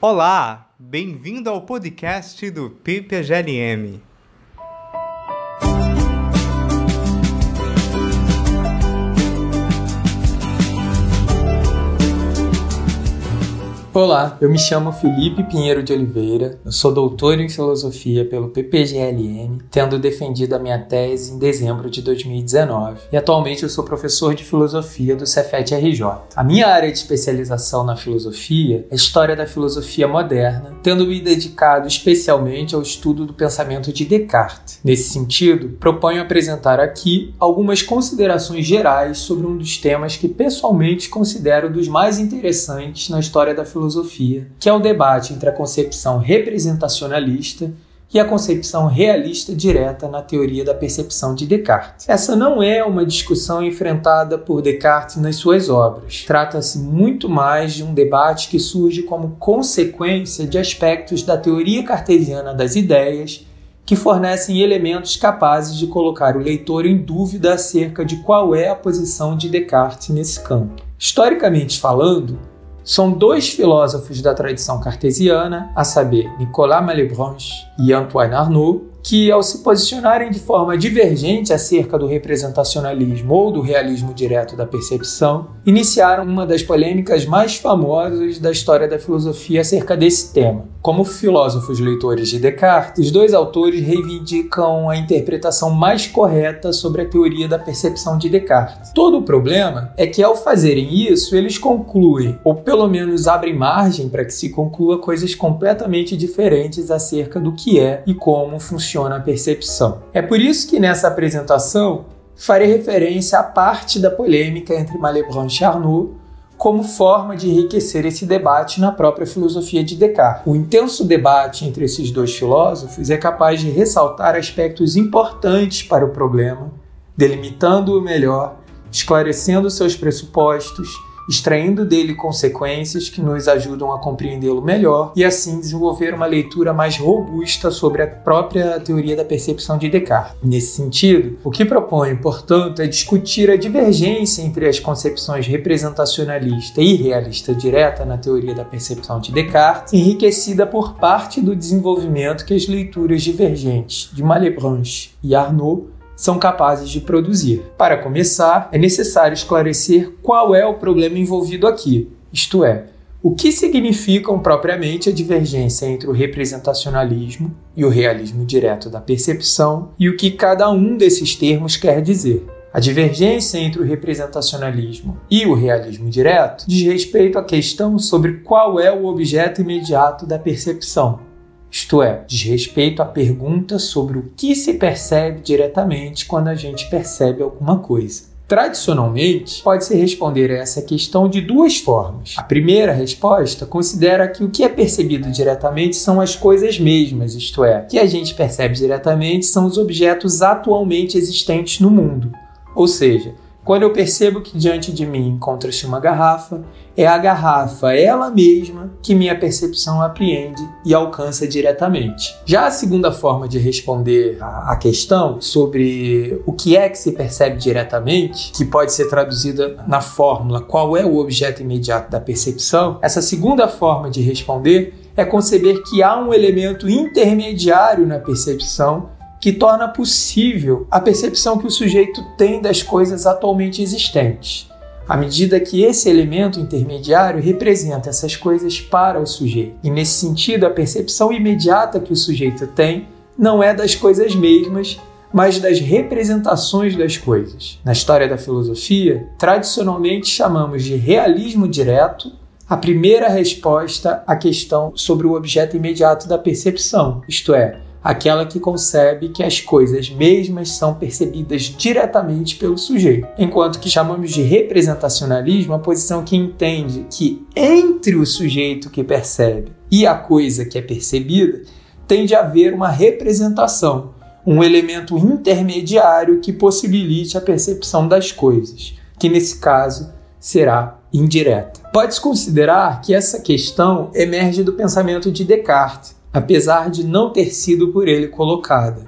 Olá, bem-vindo ao podcast do PPGLM. Olá, eu me chamo Felipe Pinheiro de Oliveira, eu sou doutor em filosofia pelo PPGLM, tendo defendido a minha tese em dezembro de 2019, e atualmente eu sou professor de filosofia do Cefet RJ. A minha área de especialização na filosofia é história da filosofia moderna, tendo me dedicado especialmente ao estudo do pensamento de Descartes. Nesse sentido, proponho apresentar aqui algumas considerações gerais sobre um dos temas que pessoalmente considero dos mais interessantes na história da filosofia filosofia, que é o debate entre a concepção representacionalista e a concepção realista direta na teoria da percepção de Descartes. Essa não é uma discussão enfrentada por Descartes nas suas obras. Trata-se muito mais de um debate que surge como consequência de aspectos da teoria cartesiana das ideias que fornecem elementos capazes de colocar o leitor em dúvida acerca de qual é a posição de Descartes nesse campo. Historicamente falando, são dois filósofos da tradição cartesiana, a saber, Nicolas Malebranche e Antoine Arnaud, que, ao se posicionarem de forma divergente acerca do representacionalismo ou do realismo direto da percepção, iniciaram uma das polêmicas mais famosas da história da filosofia acerca desse tema. Como filósofos leitores de Descartes, os dois autores reivindicam a interpretação mais correta sobre a teoria da percepção de Descartes. Todo o problema é que, ao fazerem isso, eles concluem, ou pelo menos abrem margem para que se conclua coisas completamente diferentes acerca do que é e como funciona a percepção. É por isso que nessa apresentação farei referência à parte da polêmica entre Malebranche e Arnaud como forma de enriquecer esse debate na própria filosofia de Descartes. O intenso debate entre esses dois filósofos é capaz de ressaltar aspectos importantes para o problema, delimitando-o melhor, esclarecendo seus pressupostos extraindo dele consequências que nos ajudam a compreendê-lo melhor e assim desenvolver uma leitura mais robusta sobre a própria teoria da percepção de Descartes. Nesse sentido, o que proponho, portanto, é discutir a divergência entre as concepções representacionalista e realista direta na teoria da percepção de Descartes, enriquecida por parte do desenvolvimento que as leituras divergentes de Malebranche e Arnaud são capazes de produzir. Para começar, é necessário esclarecer qual é o problema envolvido aqui, isto é, o que significam propriamente a divergência entre o representacionalismo e o realismo direto da percepção e o que cada um desses termos quer dizer. A divergência entre o representacionalismo e o realismo direto diz respeito à questão sobre qual é o objeto imediato da percepção, isto é, diz respeito à pergunta sobre o que se percebe diretamente quando a gente percebe alguma coisa. Tradicionalmente, pode-se responder a essa questão de duas formas. A primeira resposta considera que o que é percebido diretamente são as coisas mesmas, isto é, o que a gente percebe diretamente são os objetos atualmente existentes no mundo. Ou seja, quando eu percebo que diante de mim encontra-se uma garrafa, é a garrafa ela mesma que minha percepção apreende e alcança diretamente. Já a segunda forma de responder a questão sobre o que é que se percebe diretamente, que pode ser traduzida na fórmula qual é o objeto imediato da percepção, essa segunda forma de responder é conceber que há um elemento intermediário na percepção que torna possível a percepção que o sujeito tem das coisas atualmente existentes, à medida que esse elemento intermediário representa essas coisas para o sujeito. E nesse sentido, a percepção imediata que o sujeito tem não é das coisas mesmas, mas das representações das coisas. Na história da filosofia, tradicionalmente chamamos de realismo direto a primeira resposta à questão sobre o objeto imediato da percepção, isto é, aquela que concebe que as coisas mesmas são percebidas diretamente pelo sujeito, enquanto que chamamos de representacionalismo a posição que entende que entre o sujeito que percebe e a coisa que é percebida tem de haver uma representação, um elemento intermediário que possibilite a percepção das coisas, que nesse caso será indireta. Pode-se considerar que essa questão emerge do pensamento de Descartes, apesar de não ter sido por ele colocada.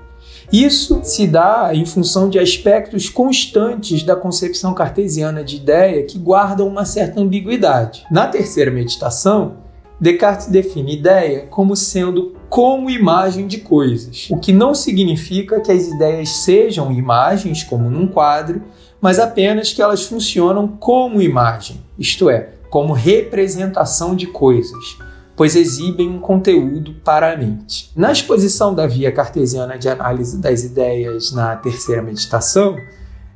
Isso se dá em função de aspectos constantes da concepção cartesiana de ideia que guardam uma certa ambiguidade. Na terceira meditação, Descartes define ideia como sendo como imagem de coisas, o que não significa que as ideias sejam imagens, como num quadro, mas apenas que elas funcionam como imagem, isto é, como representação de coisas, pois exibem um conteúdo para a mente. Na exposição da via cartesiana de análise das ideias na terceira meditação,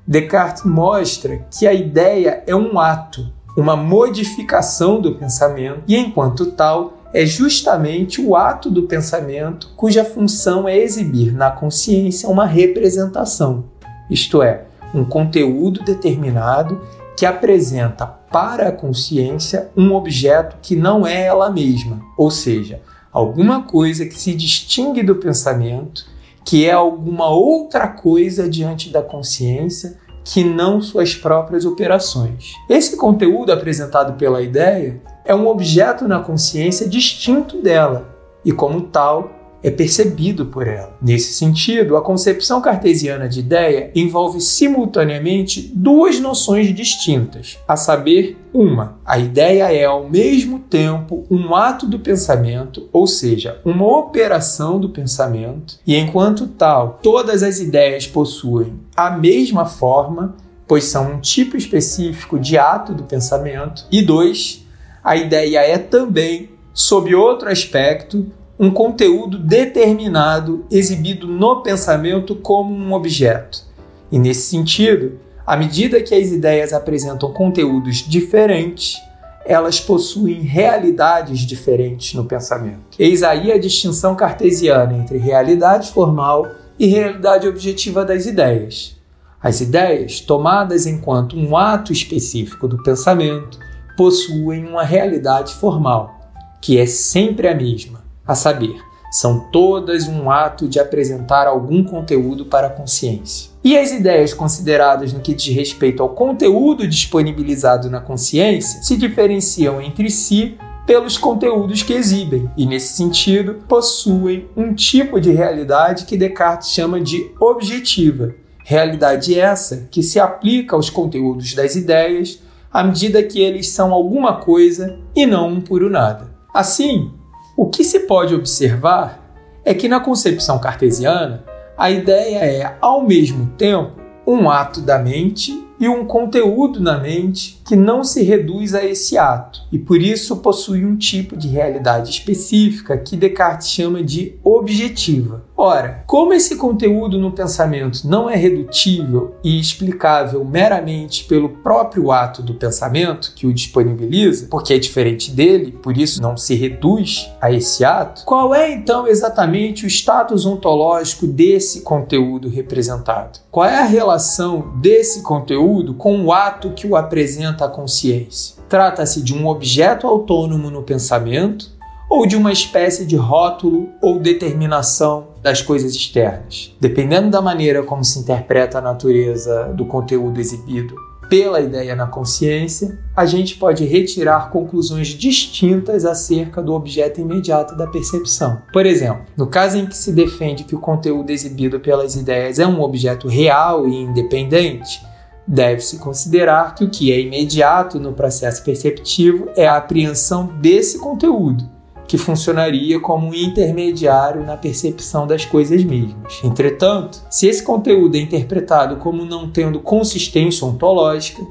Descartes mostra que a ideia é um ato uma modificação do pensamento, e enquanto tal, é justamente o ato do pensamento cuja função é exibir na consciência uma representação, isto é, um conteúdo determinado que apresenta para a consciência um objeto que não é ela mesma, ou seja, alguma coisa que se distingue do pensamento, que é alguma outra coisa diante da consciência que não suas próprias operações. Esse conteúdo apresentado pela ideia é um objeto na consciência distinto dela e, como tal, é percebido por ela. Nesse sentido, a concepção cartesiana de ideia envolve simultaneamente duas noções distintas, a saber, uma, a ideia é ao mesmo tempo um ato do pensamento, ou seja, uma operação do pensamento, e enquanto tal, todas as ideias possuem a mesma forma, pois são um tipo específico de ato do pensamento, e dois, a ideia é também, sob outro aspecto, um conteúdo determinado exibido no pensamento como um objeto. E nesse sentido, à medida que as ideias apresentam conteúdos diferentes, elas possuem realidades diferentes no pensamento. Eis aí a distinção cartesiana entre realidade formal e realidade objetiva das ideias. As ideias, tomadas enquanto um ato específico do pensamento, possuem uma realidade formal, que é sempre a mesma a saber, são todas um ato de apresentar algum conteúdo para a consciência. E as ideias consideradas no que diz respeito ao conteúdo disponibilizado na consciência se diferenciam entre si pelos conteúdos que exibem, e nesse sentido possuem um tipo de realidade que Descartes chama de objetiva. Realidade essa que se aplica aos conteúdos das ideias à medida que eles são alguma coisa e não um puro nada. Assim, o que se pode observar é que na concepção cartesiana, a ideia é, ao mesmo tempo, um ato da mente e um conteúdo na mente que não se reduz a esse ato e por isso possui um tipo de realidade específica que Descartes chama de objetiva. Ora, como esse conteúdo no pensamento não é redutível e explicável meramente pelo próprio ato do pensamento que o disponibiliza, porque é diferente dele, por isso não se reduz a esse ato, qual é então exatamente o status ontológico desse conteúdo representado? Qual é a relação desse conteúdo com o ato que o apresenta à consciência? Trata-se de um objeto autônomo no pensamento ou de uma espécie de rótulo ou determinação das coisas externas. Dependendo da maneira como se interpreta a natureza do conteúdo exibido pela ideia na consciência, a gente pode retirar conclusões distintas acerca do objeto imediato da percepção. Por exemplo, no caso em que se defende que o conteúdo exibido pelas ideias é um objeto real e independente, deve-se considerar que o que é imediato no processo perceptivo é a apreensão desse conteúdo, que funcionaria como um intermediário na percepção das coisas mesmas. Entretanto, se esse conteúdo é interpretado como não tendo consistência ontológica,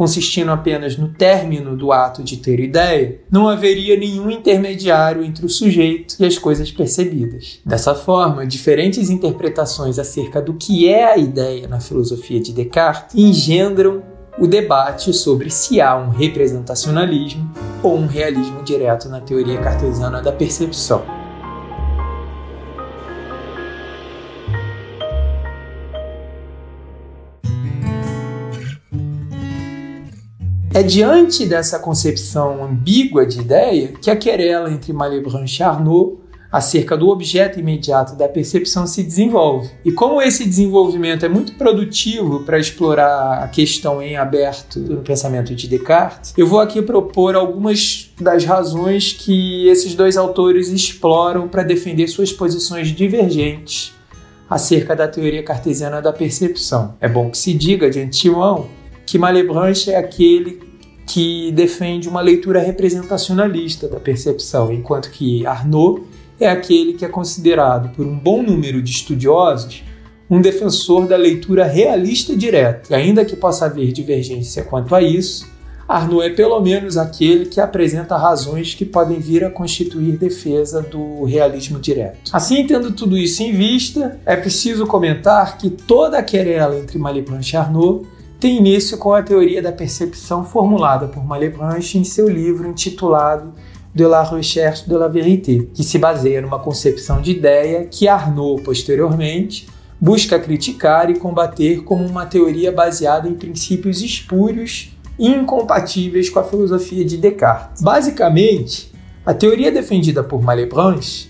consistindo apenas no término do ato de ter ideia, não haveria nenhum intermediário entre o sujeito e as coisas percebidas. Dessa forma, diferentes interpretações acerca do que é a ideia na filosofia de Descartes engendram o debate sobre se há um representacionalismo ou um realismo direto na teoria cartesiana da percepção. É diante dessa concepção ambígua de ideia que a querela entre Malebranche e Arnaud acerca do objeto imediato da percepção se desenvolve. E como esse desenvolvimento é muito produtivo para explorar a questão em aberto no pensamento de Descartes, eu vou aqui propor algumas das razões que esses dois autores exploram para defender suas posições divergentes acerca da teoria cartesiana da percepção. É bom que se diga de antemão que Malebranche é aquele que defende uma leitura representacionalista da percepção, enquanto que Arnaud é aquele que é considerado por um bom número de estudiosos um defensor da leitura realista direta. E ainda que possa haver divergência quanto a isso, Arnaud é pelo menos aquele que apresenta razões que podem vir a constituir defesa do realismo direto. Assim, tendo tudo isso em vista, é preciso comentar que toda a querela entre Malebranche e Arnaud tem início com a teoria da percepção formulada por Malebranche em seu livro intitulado De la recherche de la vérité, que se baseia numa concepção de ideia que Arnaud, posteriormente, busca criticar e combater como uma teoria baseada em princípios espúrios e incompatíveis com a filosofia de Descartes. Basicamente, a teoria defendida por Malebranche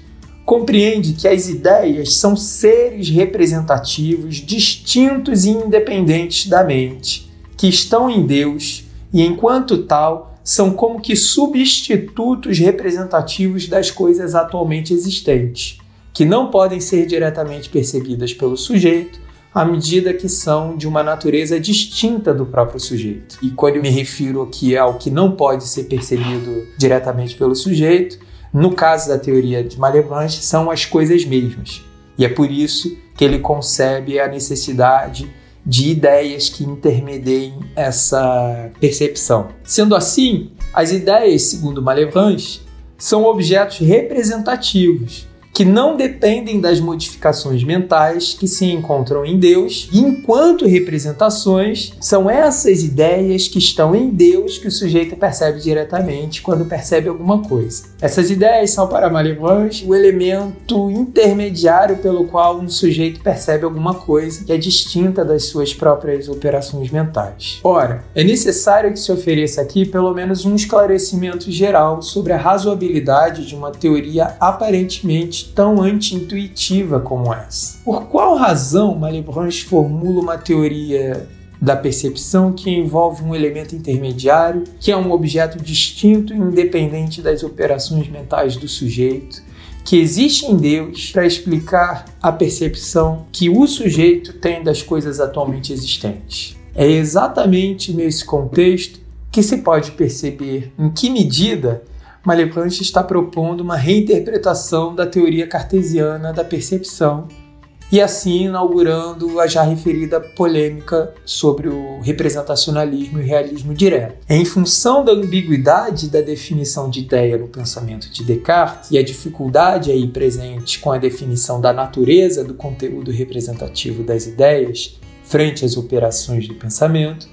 compreende que as ideias são seres representativos distintos e independentes da mente, que estão em Deus e, enquanto tal, são como que substitutos representativos das coisas atualmente existentes, que não podem ser diretamente percebidas pelo sujeito, à medida que são de uma natureza distinta do próprio sujeito. E quando eu me refiro aqui ao que não pode ser percebido diretamente pelo sujeito, no caso da teoria de Malebranche, são as coisas mesmas. E é por isso que ele concebe a necessidade de ideias que intermediem essa percepção. Sendo assim, as ideias, segundo Malebranche, são objetos representativos que não dependem das modificações mentais que se encontram em Deus, e enquanto representações, são essas ideias que estão em Deus que o sujeito percebe diretamente quando percebe alguma coisa. Essas ideias são para Malebranche o elemento intermediário pelo qual um sujeito percebe alguma coisa que é distinta das suas próprias operações mentais. Ora, é necessário que se ofereça aqui pelo menos um esclarecimento geral sobre a razoabilidade de uma teoria aparentemente tão anti-intuitiva como essa. Por qual razão Malebranche formula uma teoria da percepção que envolve um elemento intermediário, que é um objeto distinto e independente das operações mentais do sujeito, que existe em Deus para explicar a percepção que o sujeito tem das coisas atualmente existentes. É exatamente nesse contexto que se pode perceber em que medida Malebranche está propondo uma reinterpretação da teoria cartesiana da percepção e assim inaugurando a já referida polêmica sobre o representacionalismo e realismo direto. Em função da ambiguidade da definição de ideia no pensamento de Descartes e a dificuldade aí presente com a definição da natureza do conteúdo representativo das ideias frente às operações do pensamento,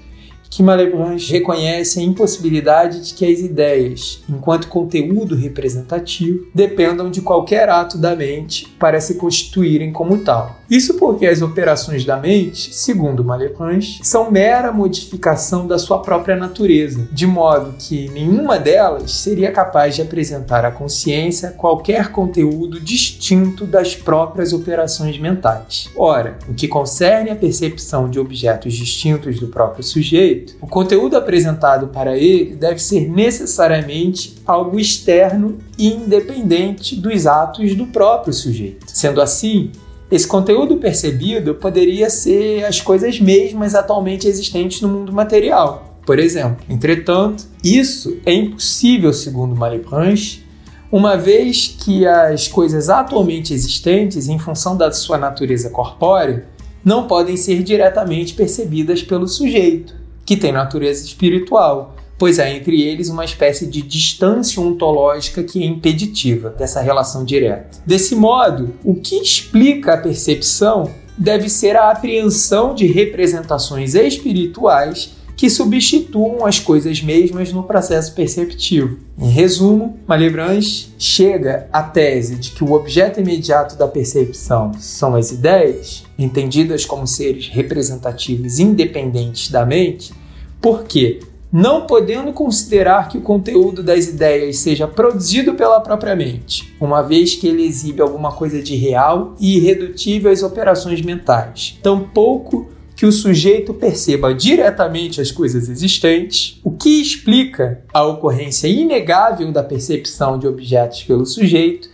que Malebranche reconhece a impossibilidade de que as ideias, enquanto conteúdo representativo, dependam de qualquer ato da mente para se constituírem como tal. Isso porque as operações da mente, segundo Malebranche, são mera modificação da sua própria natureza, de modo que nenhuma delas seria capaz de apresentar à consciência qualquer conteúdo distinto das próprias operações mentais. Ora, o que concerne a percepção de objetos distintos do próprio sujeito, o conteúdo apresentado para ele deve ser necessariamente algo externo e independente dos atos do próprio sujeito. Sendo assim, esse conteúdo percebido poderia ser as coisas mesmas atualmente existentes no mundo material, por exemplo. Entretanto, isso é impossível, segundo Malebranche, uma vez que as coisas atualmente existentes, em função da sua natureza corpórea, não podem ser diretamente percebidas pelo sujeito, que tem natureza espiritual, pois há entre eles uma espécie de distância ontológica que é impeditiva dessa relação direta. Desse modo, o que explica a percepção deve ser a apreensão de representações espirituais que substituam as coisas mesmas no processo perceptivo. Em resumo, Malebranche chega à tese de que o objeto imediato da percepção são as ideias, entendidas como seres representativos independentes da mente, porque não podendo considerar que o conteúdo das ideias seja produzido pela própria mente, uma vez que ele exibe alguma coisa de real e irredutível às operações mentais. Tampouco que o sujeito perceba diretamente as coisas existentes, o que explica a ocorrência inegável da percepção de objetos pelo sujeito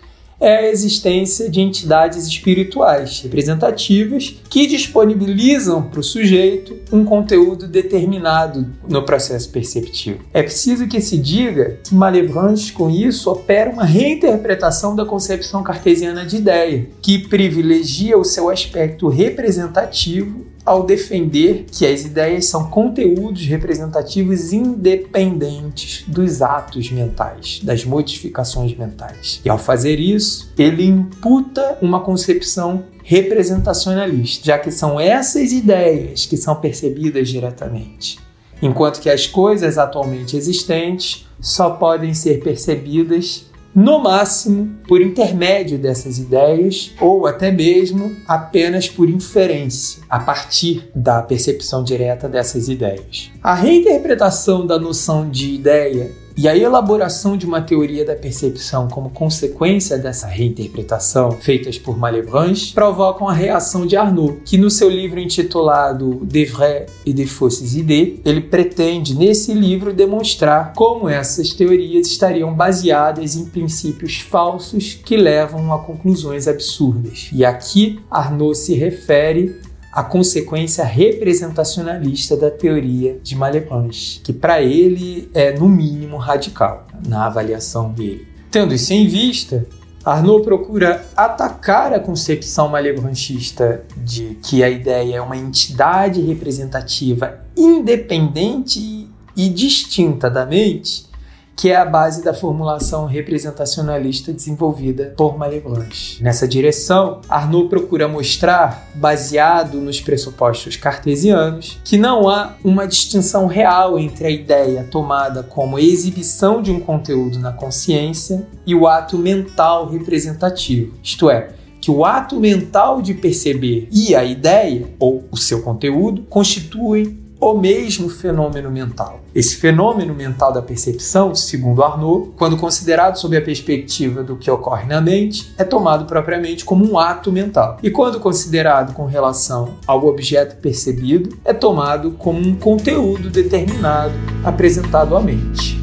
é a existência de entidades espirituais representativas que disponibilizam para o sujeito um conteúdo determinado no processo perceptivo. É preciso que se diga que Malebranche, com isso, opera uma reinterpretação da concepção cartesiana de ideia, que privilegia o seu aspecto representativo ao defender que as ideias são conteúdos representativos independentes dos atos mentais, das modificações mentais. E ao fazer isso, ele imputa uma concepção representacionalista, já que são essas ideias que são percebidas diretamente, enquanto que as coisas atualmente existentes só podem ser percebidas no máximo por intermédio dessas ideias ou até mesmo apenas por inferência, a partir da percepção direta dessas ideias. A reinterpretação da noção de ideia e a elaboração de uma teoria da percepção como consequência dessa reinterpretação, feitas por Malebranche, provocam a reação de Arnaud, que no seu livro intitulado De vraies et de fausses idées, ele pretende nesse livro demonstrar como essas teorias estariam baseadas em princípios falsos que levam a conclusões absurdas. E aqui Arnaud se refere a consequência representacionalista da teoria de Malebranche, que para ele é no mínimo radical na avaliação dele. Tendo isso em vista, Arnaud procura atacar a concepção malebranchista de que a ideia é uma entidade representativa independente e distinta da mente que é a base da formulação representacionalista desenvolvida por Malebranche. Nessa direção, Arnaud procura mostrar, baseado nos pressupostos cartesianos, que não há uma distinção real entre a ideia tomada como exibição de um conteúdo na consciência e o ato mental representativo, isto é, que o ato mental de perceber e a ideia, ou o seu conteúdo, constituem o mesmo fenômeno mental. Esse fenômeno mental da percepção, segundo Arnaud, quando considerado sob a perspectiva do que ocorre na mente, é tomado propriamente como um ato mental. E quando considerado com relação ao objeto percebido, é tomado como um conteúdo determinado apresentado à mente.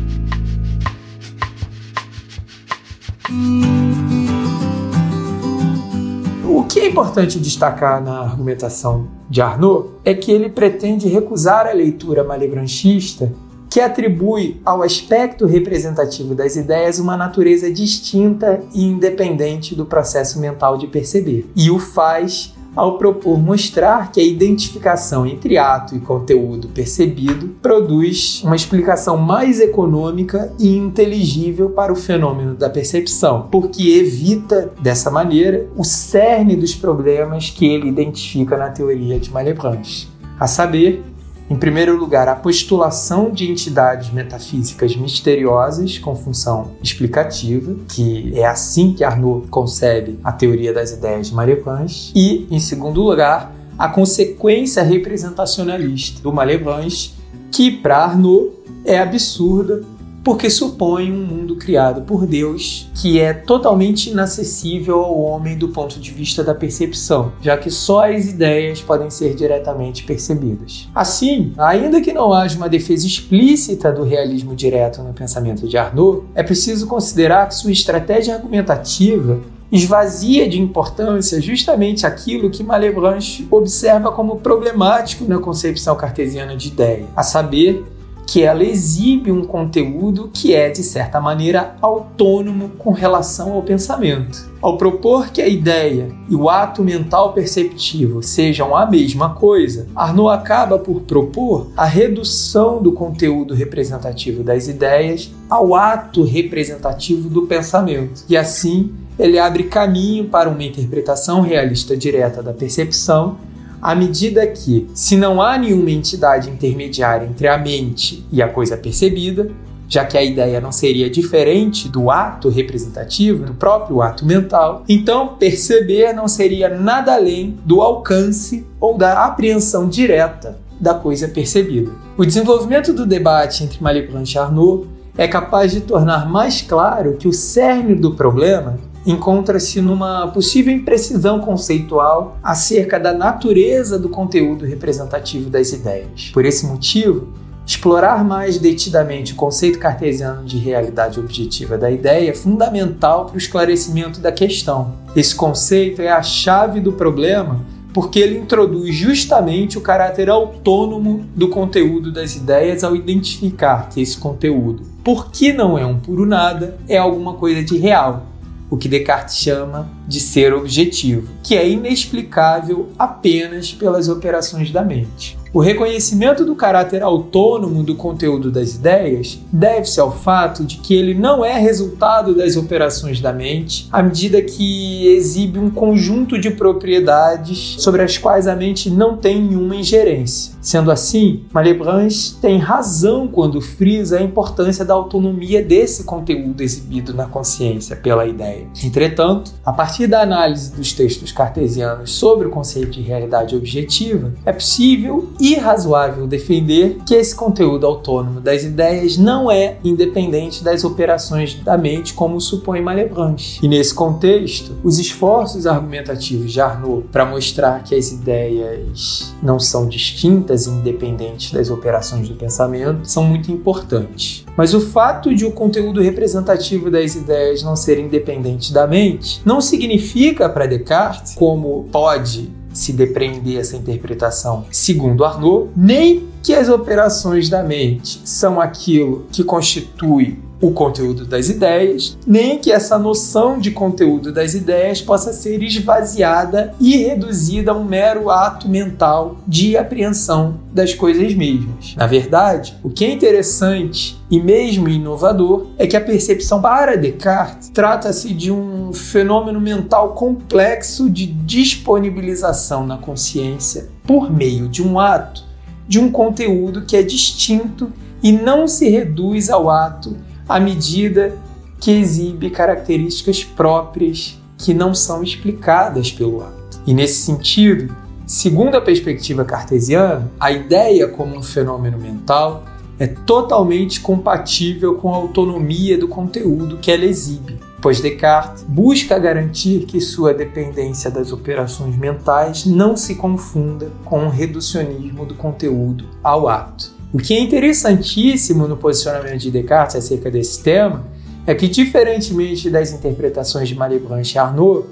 O que é importante destacar na argumentação de Arnaud é que ele pretende recusar a leitura malebranchista que atribui ao aspecto representativo das ideias uma natureza distinta e independente do processo mental de perceber, e o faz ao propor mostrar que a identificação entre ato e conteúdo percebido produz uma explicação mais econômica e inteligível para o fenômeno da percepção, porque evita, dessa maneira, o cerne dos problemas que ele identifica na teoria de Malebranche, a saber, em primeiro lugar, a postulação de entidades metafísicas misteriosas com função explicativa, que é assim que Arnaud concebe a teoria das ideias de Malebranche, e, em segundo lugar, a consequência representacionalista do Malebranche, que para Arnaud é absurda porque supõe um mundo criado por Deus que é totalmente inacessível ao homem do ponto de vista da percepção, já que só as ideias podem ser diretamente percebidas. Assim, ainda que não haja uma defesa explícita do realismo direto no pensamento de Arnaud, é preciso considerar que sua estratégia argumentativa esvazia de importância justamente aquilo que Malebranche observa como problemático na concepção cartesiana de ideia, a saber, que ela exibe um conteúdo que é, de certa maneira, autônomo com relação ao pensamento. Ao propor que a ideia e o ato mental perceptivo sejam a mesma coisa, Arnaud acaba por propor a redução do conteúdo representativo das ideias ao ato representativo do pensamento. E assim, ele abre caminho para uma interpretação realista direta da percepção à medida que, se não há nenhuma entidade intermediária entre a mente e a coisa percebida, já que a ideia não seria diferente do ato representativo, do próprio ato mental, então perceber não seria nada além do alcance ou da apreensão direta da coisa percebida. O desenvolvimento do debate entre Malebranche e Arnaud é capaz de tornar mais claro que o cerne do problema encontra-se numa possível imprecisão conceitual acerca da natureza do conteúdo representativo das ideias. Por esse motivo, Explorar mais detidamente o conceito cartesiano de realidade objetiva da ideia é fundamental para o esclarecimento da questão. Esse conceito é a chave do problema porque ele introduz justamente o caráter autônomo do conteúdo das ideias ao identificar que esse conteúdo, por que não é um puro nada, é alguma coisa de real, o que Descartes chama de ser objetivo, que é inexplicável apenas pelas operações da mente. O reconhecimento do caráter autônomo do conteúdo das ideias deve-se ao fato de que ele não é resultado das operações da mente, à medida que exibe um conjunto de propriedades sobre as quais a mente não tem nenhuma ingerência. Sendo assim, Malebranche tem razão quando frisa a importância da autonomia desse conteúdo exibido na consciência pela ideia. Entretanto, a partir da análise dos textos cartesianos sobre o conceito de realidade objetiva, é possível e razoável defender que esse conteúdo autônomo das ideias não é independente das operações da mente, como supõe Malebranche. E nesse contexto, os esforços argumentativos de Arnaud para mostrar que as ideias não são distintas independentes das operações do pensamento são muito importantes. Mas o fato de o conteúdo representativo das ideias não ser independente da mente não significa para Descartes, como pode se depreender essa interpretação segundo Arnaud, nem que as operações da mente são aquilo que constitui o conteúdo das ideias, nem que essa noção de conteúdo das ideias possa ser esvaziada e reduzida a um mero ato mental de apreensão das coisas mesmas. Na verdade, o que é interessante e mesmo inovador é que a percepção para Descartes trata-se de um fenômeno mental complexo de disponibilização na consciência por meio de um ato de um conteúdo que é distinto e não se reduz ao ato à medida que exibe características próprias que não são explicadas pelo ato. E nesse sentido, segundo a perspectiva cartesiana, a ideia como um fenômeno mental é totalmente compatível com a autonomia do conteúdo que ela exibe, pois Descartes busca garantir que sua dependência das operações mentais não se confunda com o reducionismo do conteúdo ao ato. O que é interessantíssimo no posicionamento de Descartes acerca desse tema é que, diferentemente das interpretações de Malebranche e Arnaud,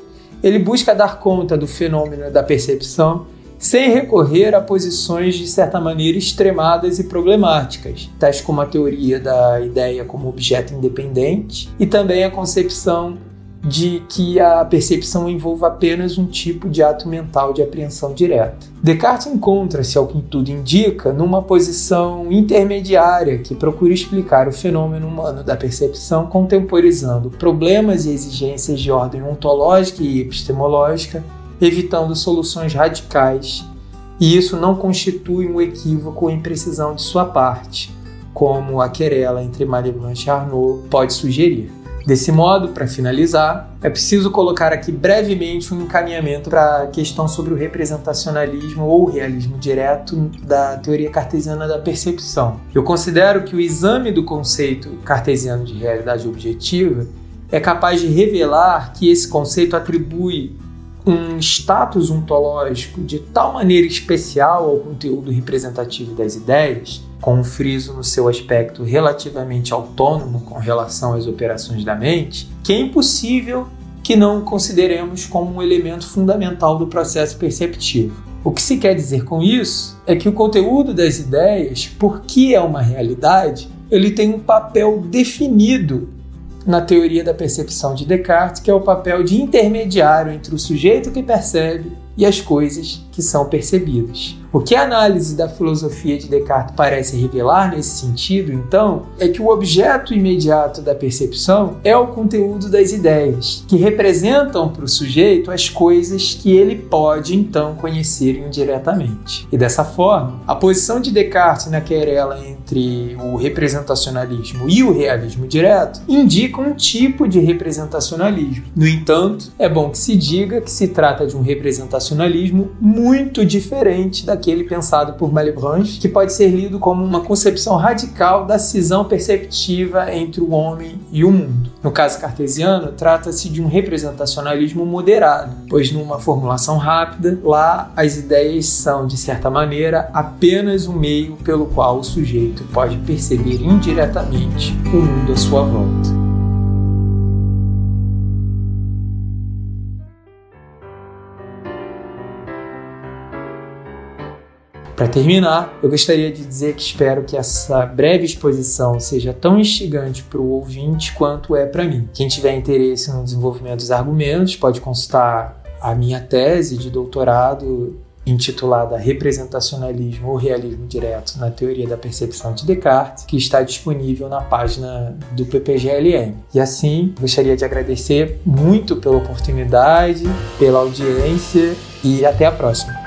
ele busca dar conta do fenômeno da percepção sem recorrer a posições de certa maneira extremadas e problemáticas, tais como a teoria da ideia como objeto independente e também a concepção de que a percepção envolva apenas um tipo de ato mental de apreensão direta. Descartes encontra-se, ao que tudo indica, numa posição intermediária que procura explicar o fenômeno humano da percepção contemporizando problemas e exigências de ordem ontológica e epistemológica, evitando soluções radicais, e isso não constitui um equívoco ou imprecisão de sua parte, como a querela entre Malebranche e Arnaud pode sugerir. Desse modo, para finalizar, é preciso colocar aqui brevemente um encaminhamento para a questão sobre o representacionalismo ou realismo direto da teoria cartesiana da percepção. Eu considero que o exame do conceito cartesiano de realidade objetiva é capaz de revelar que esse conceito atribui um status ontológico de tal maneira especial ao conteúdo representativo das ideias com um friso no seu aspecto relativamente autônomo com relação às operações da mente, que é impossível que não consideremos como um elemento fundamental do processo perceptivo. O que se quer dizer com isso é que o conteúdo das ideias, porque é uma realidade, ele tem um papel definido na teoria da percepção de Descartes, que é o papel de intermediário entre o sujeito que percebe e as coisas que são percebidas. O que a análise da filosofia de Descartes parece revelar nesse sentido, então, é que o objeto imediato da percepção é o conteúdo das ideias, que representam para o sujeito as coisas que ele pode então conhecer indiretamente. E dessa forma, a posição de Descartes na querela entre o representacionalismo e o realismo direto indica um tipo de representacionalismo. No entanto, é bom que se diga que se trata de um representacionalismo muito diferente da daquele pensado por Malebranche, que pode ser lido como uma concepção radical da cisão perceptiva entre o homem e o mundo. No caso cartesiano, trata-se de um representacionalismo moderado, pois numa formulação rápida, lá as ideias são, de certa maneira, apenas o meio pelo qual o sujeito pode perceber indiretamente o mundo à sua volta. Para terminar, eu gostaria de dizer que espero que essa breve exposição seja tão instigante para o ouvinte quanto é para mim. Quem tiver interesse no desenvolvimento dos argumentos pode consultar a minha tese de doutorado intitulada Representacionalismo ou Realismo Direto na Teoria da Percepção de Descartes, que está disponível na página do PPGLM. E assim, gostaria de agradecer muito pela oportunidade, pela audiência e até a próxima.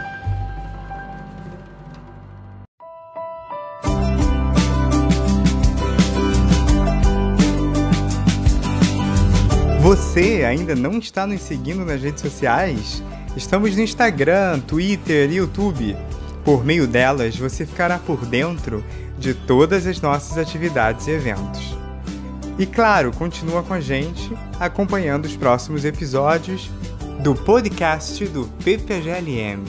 Você ainda não está nos seguindo nas redes sociais? Estamos no Instagram, Twitter e YouTube. Por meio delas, você ficará por dentro de todas as nossas atividades e eventos. E claro, continua com a gente acompanhando os próximos episódios do podcast do PPGLM.